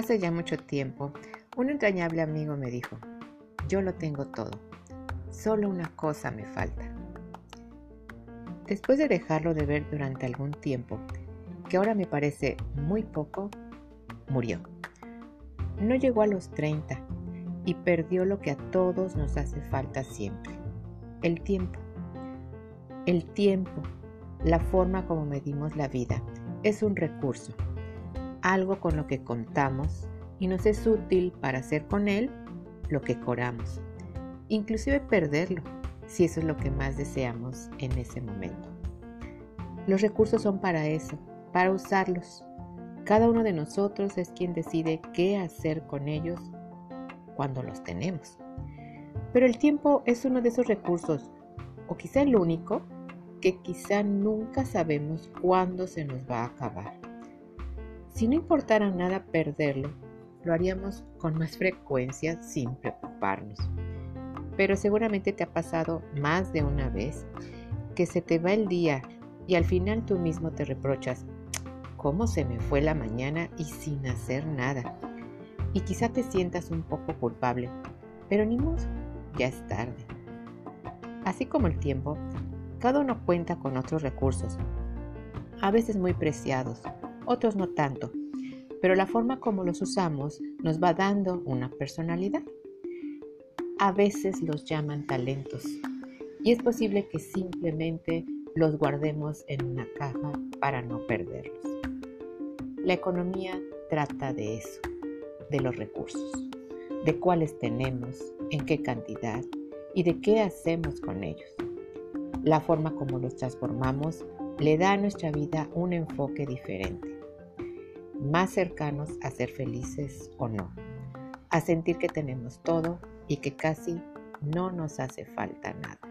Hace ya mucho tiempo, un entrañable amigo me dijo, yo lo tengo todo, solo una cosa me falta. Después de dejarlo de ver durante algún tiempo, que ahora me parece muy poco, murió. No llegó a los 30 y perdió lo que a todos nos hace falta siempre, el tiempo. El tiempo, la forma como medimos la vida, es un recurso, algo con lo que contamos y nos es útil para hacer con él lo que coramos, inclusive perderlo, si eso es lo que más deseamos en ese momento. Los recursos son para eso, para usarlos. Cada uno de nosotros es quien decide qué hacer con ellos cuando los tenemos. Pero el tiempo es uno de esos recursos, o quizá el único, que quizá nunca sabemos cuándo se nos va a acabar. Si no importara nada perderlo, lo haríamos con más frecuencia sin preocuparnos. Pero seguramente te ha pasado más de una vez que se te va el día y al final tú mismo te reprochas, ¿cómo se me fue la mañana y sin hacer nada? Y quizá te sientas un poco culpable, pero ni modo, ya es tarde. Así como el tiempo, cada uno cuenta con otros recursos, a veces muy preciados, otros no tanto, pero la forma como los usamos nos va dando una personalidad. A veces los llaman talentos y es posible que simplemente los guardemos en una caja para no perderlos. La economía trata de eso, de los recursos, de cuáles tenemos, en qué cantidad y de qué hacemos con ellos. La forma como los transformamos le da a nuestra vida un enfoque diferente, más cercanos a ser felices o no, a sentir que tenemos todo y que casi no nos hace falta nada.